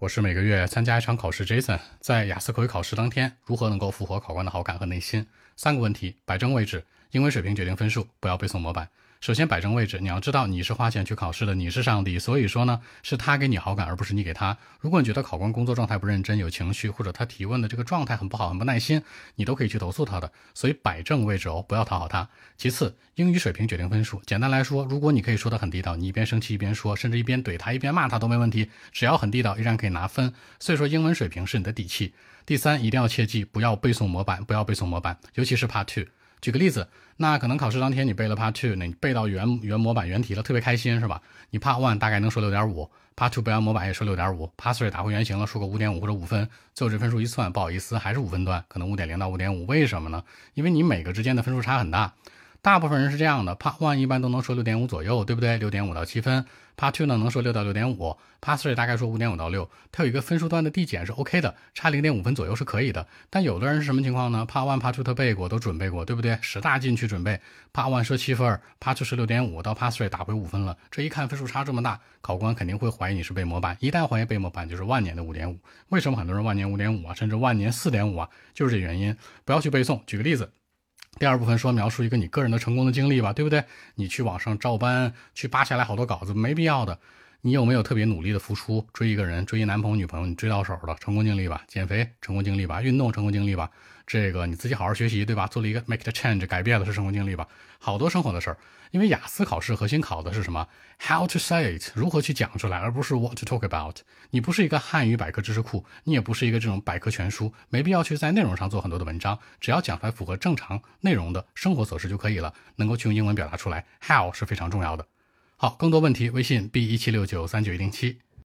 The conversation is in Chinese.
我是每个月参加一场考试，Jason 在雅思口语考试当天，如何能够复活考官的好感和内心？三个问题：摆正位置，英文水平决定分数，不要背诵模板。首先摆正位置，你要知道你是花钱去考试的，你是上帝，所以说呢，是他给你好感，而不是你给他。如果你觉得考官工作状态不认真、有情绪，或者他提问的这个状态很不好、很不耐心，你都可以去投诉他的。所以摆正位置哦，不要讨好他。其次，英语水平决定分数。简单来说，如果你可以说的很地道，你一边生气一边说，甚至一边怼他一边骂他都没问题，只要很地道，依然可以拿分。所以说，英文水平是你的底气。第三，一定要切记，不要背诵模板，不要背诵模板，尤其是 Part Two。举个例子，那可能考试当天你背了 Part Two，那你背到原原模板原题了，特别开心是吧？你 Part One 大概能说六点五，Part Two 背完模板也说六点五，Part Three 打回原形了，说个五点五或者五分，最后这分数一算，不好意思，还是五分段，可能五点零到五点五，为什么呢？因为你每个之间的分数差很大。大部分人是这样的，Part One 一般都能说六点五左右，对不对？六点五到七分。Part Two 呢能说六到六点五，Part Three 大概说五点五到六。它有一个分数段的递减是 OK 的，差零点五分左右是可以的。但有的人是什么情况呢？Part One、Part Two 他背过，都准备过，对不对？使大劲去准备。Part One 说七分，Part Two 是六点五，到 Part Three 打回五分了。这一看分数差这么大，考官肯定会怀疑你是背模板。一旦怀疑背模板，就是万年的五点五。为什么很多人万年五点五啊，甚至万年四点五啊？就是这原因。不要去背诵。举个例子。第二部分说描述一个你个人的成功的经历吧，对不对？你去网上照搬，去扒下来好多稿子，没必要的。你有没有特别努力的付出，追一个人，追一男朋友女朋友，你追到手了，成功经历吧？减肥成功经历吧？运动成功经历吧？这个你自己好好学习，对吧？做了一个 make the change，改变了是成功经历吧？好多生活的事儿，因为雅思考试核心考的是什么？How to say it，如何去讲出来，而不是 what to talk about。你不是一个汉语百科知识库，你也不是一个这种百科全书，没必要去在内容上做很多的文章，只要讲出来符合正常内容的生活琐事就可以了，能够去用英文表达出来，how 是非常重要的。好，更多问题，微信 b 一七六九三九一零七。